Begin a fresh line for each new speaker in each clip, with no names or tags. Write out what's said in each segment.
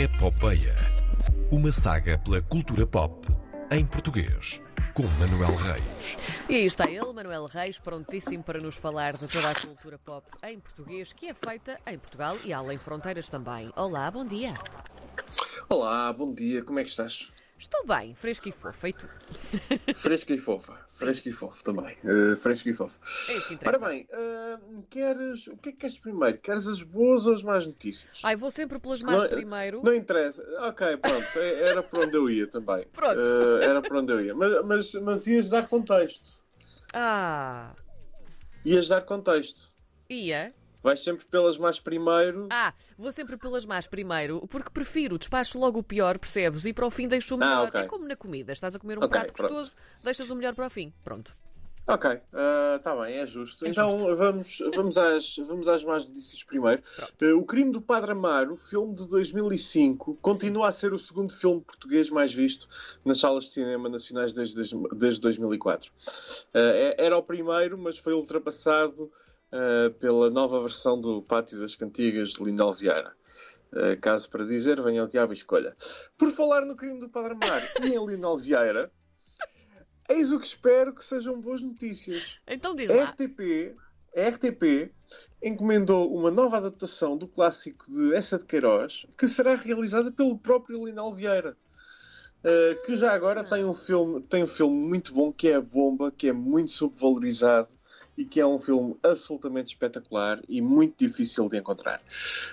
Epopeia. Uma saga pela cultura pop em português. Com Manuel Reis.
E aí está ele, Manuel Reis, prontíssimo para nos falar de toda a cultura pop em português, que é feita em Portugal e além fronteiras também. Olá, bom dia.
Olá, bom dia, como é que estás?
Estou bem, fresco e fofo, e tu?
Fresca e fofa, fresca e fofo também, uh, fresco e fofo.
É isso que interessa.
Ora bem, uh, queres, o que é que queres primeiro? Queres as boas ou as más notícias?
Ai, vou sempre pelas mais
Não-
primeiro.
Não interessa, ok, pronto, é- era para onde eu ia também.
Pronto.
Uh, era para onde eu ia, mas, mas, mas ias dar contexto,
Ah,
ias dar contexto.
ia?
Vais sempre pelas mais primeiro.
Ah, vou sempre pelas más primeiro, porque prefiro, despacho logo o pior, percebes? E para o fim deixo o
Ah,
melhor.
ok.
É como na comida, estás a comer um
Ok,
prato
pronto.
gostoso, deixas o melhor para o fim. Pronto.
Ok, está bem, é justo.
É
então
justo.
Vamos, vamos, às, vamos às más notícias primeiro. Eh, o Crime do Padre Amaro, filme de 2005, continua a ser o segundo filme português mais visto nas salas de cinema nacionais desde, desde 2004. Eh, é- era o primeiro, mas foi ultrapassado eh, pela nova versão do Pátio das Cantigas de Lindal Vieira. Eh, caso para dizer, venha ao diabo e escolha. Por falar no crime do Padre Amaro e em Lindal Vieira, eis o que espero que sejam boas notícias.
Então diz
A
lá.
RTP, a RTP encomendou uma nova adaptação do clássico de Essa de Queiroz, que será realizada pelo próprio Linal Vieira. Uh, que já agora tem um filme tem um filme muito bom que é a Bomba que é muito subvalorizado e que é um filme absolutamente espetacular e muito difícil de encontrar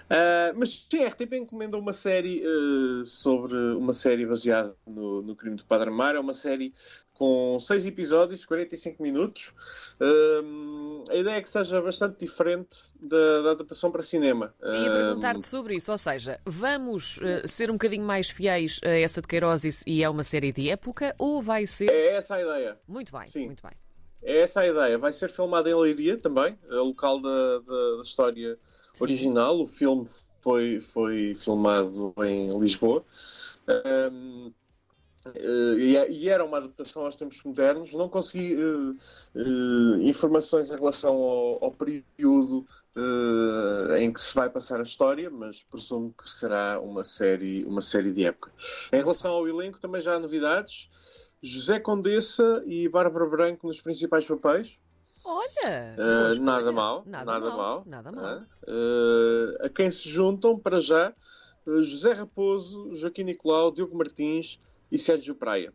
Uh, mas sim, a RTP encomendou uma série uh, sobre uma série baseada no, no crime do Padre Amaro é uma série com seis episódios, 45 minutos. Um, a ideia é que seja bastante diferente da, da adaptação para cinema.
Ia
Um,
perguntar-te sobre isso, ou seja, vamos eh, ser um bocadinho mais fiéis a essa de Queiroz e- e é uma série de época, ou vai ser.
é essa a ideia.
Muito bem,
Sim.
muito bem.
É essa a ideia. Vai ser filmada em Leiria também, é o local da, da- da história
Sim.
original. O filme foi, foi filmado em Lisboa. Um, eh, e é- e era uma adaptação aos tempos modernos. Não consegui eh, eh, informações em relação ao, ao período eh, em que se vai passar a história, mas presumo que será uma série, uma série de época. Em relação ao elenco, também já há novidades. José Condessa e Bárbara Branco nos principais papéis.
Olha,
Uh, nada mal,
nada,
nada
mal,
mal,
nada mal.
né? Uh, a quem se juntam, para já, uh, José Raposo, Joaquim Nicolau, Diogo Martins e Sérgio Praia.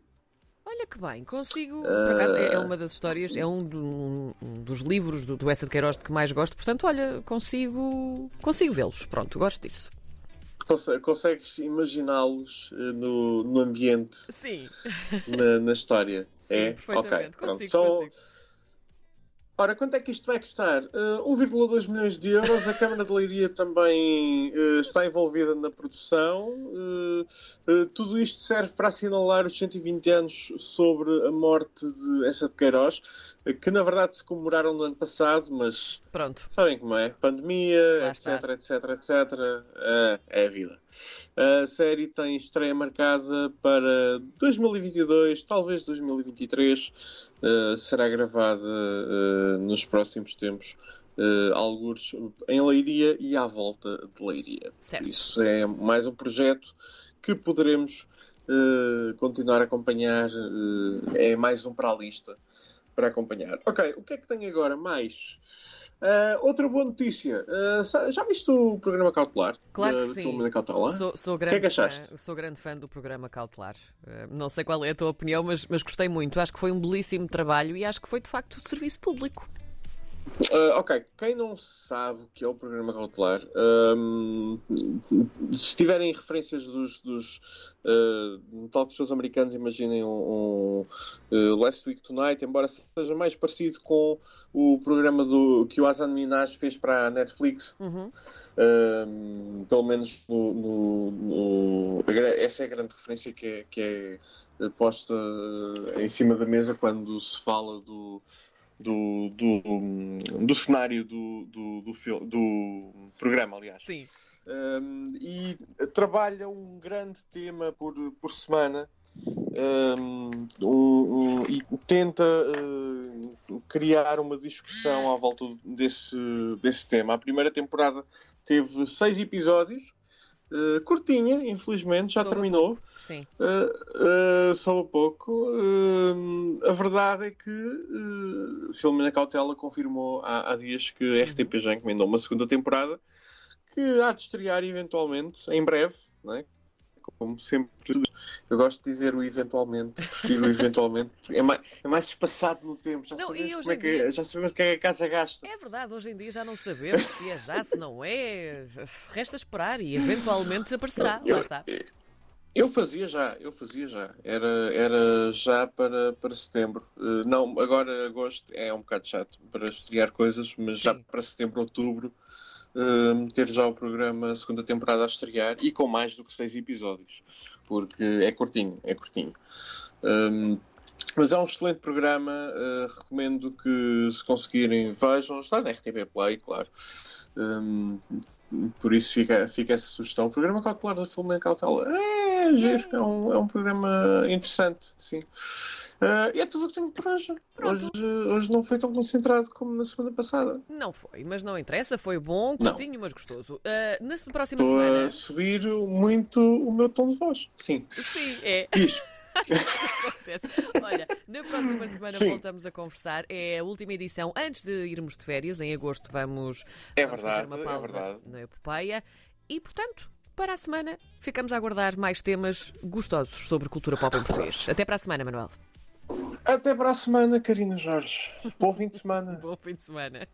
Olha que bem, consigo. Por acaso é é uma das histórias, é um, do- um dos livros do, do Essa de Queiroz de que mais gosto, portanto, olha, consigo, consigo vê-los. Pronto, gosto disso.
Conse- consegues imaginá-los uh, no, no ambiente,
Sim,
na, na história?
sim,
é?
perfeitamente.
Ok, pronto.
consigo,
São-
consigo.
Ora, quanto é que isto vai custar? Uh, 1,2 milhões de euros. A Câmara de Leiria também uh, está envolvida na produção. Uh, tudo isto serve para assinalar os 120 anos sobre a morte de Essa de Queiroz, que na verdade se comemoraram no ano passado, mas
Pronto.
sabem como é? Pandemia, etc, etc, etc. Uh, é a vida. A série tem estreia marcada para 2022, talvez 2023. Uh, será gravada uh, nos próximos tempos, uh, algures em Leiria e à volta de Leiria.
Certo.
Isso é mais um projeto que poderemos uh, continuar a acompanhar. uh, é mais um para a lista para acompanhar. Ok, o que é que tem agora mais? Uh, outra boa notícia. Uh, já viste o programa cautelar?
Claro que sim. Sou, sou
que é
grande
que
fã,
achaste?
sou grande fã do programa Cautelar. Eh, não sei qual é a tua opinião, mas, mas gostei muito. Acho que foi um belíssimo trabalho e acho que foi de facto serviço público.
Uh, ok, quem não sabe o que é o programa cautelar, um, se tiverem referências dos, dos uh, talk shows americanos, imaginem um, um, uh, Last Week Tonight, embora seja mais parecido com o programa do, que o Hasan Minaj fez para a Netflix,
Uhum.
um, pelo menos no, no- no- essa é a grande referência que é, que é posta uh, em cima da mesa quando se fala do, do, do, do cenário do, do, do, do programa, aliás.
Sim.
Um, e trabalha um grande tema por, por semana um, um, e tenta uh, criar uma discussão à volta desse, desse tema. A primeira temporada teve seis episódios. Uh, curtinha, infelizmente, já
Soube
terminou.
Sim.
Uh, uh, só um pouco. A verdade é que uh, Filomena Cautela confirmou há, há dias que a RTP já encomendou uma segunda temporada que há de estrear eventualmente, em breve, não é? Como sempre. Eu gosto de dizer o eventualmente, prefiro o eventualmente. É mais, é mais espaçado no tempo. Já,
Não,
sabemos, como é que,
dia-
já sabemos que é que a casa gasta.
É verdade, hoje em dia já não sabemos se é já, se não é. Resta esperar e eventualmente aparecerá. Lá está.
Eu fazia já, eu fazia já. Era, era já para, para setembro. Uh, não, agora agosto é um bocado chato para estrear coisas, mas já
Sim.
para setembro, outubro, ter já o programa, segunda temporada a estrear e com mais do que seis episódios, porque é curtinho, é curtinho. Um, mas é um excelente programa, uh, recomendo que se conseguirem vejam, está na RTP Play, claro. Um, por isso fica, fica essa sugestão. O programa cautelar da Filomena Cautela é é um, é um programa interessante, sim. Ah, e é tudo o que tenho por hoje. Hoje, hoje não foi tão concentrado como na semana passada.
Não foi, mas não interessa, foi bom,
Não.
curtinho, mas gostoso. Ah, na próxima
Estou
semana.
a subir muito o meu tom de voz. Sim.
Sim, é.
Diz.
Acontece. Olha, na próxima semana
Sim.
voltamos a conversar. É a última edição antes de irmos de férias. Em agosto vamos,
É
vamos
verdade,
fazer uma
é
pausa
verdade.
na epopeia. E, portanto, para a semana ficamos a aguardar mais temas gostosos sobre cultura pop em português. Até para a semana, Manuel.
Até para a semana, Karina Jorge. Bom fim de semana.
Bom fim de semana.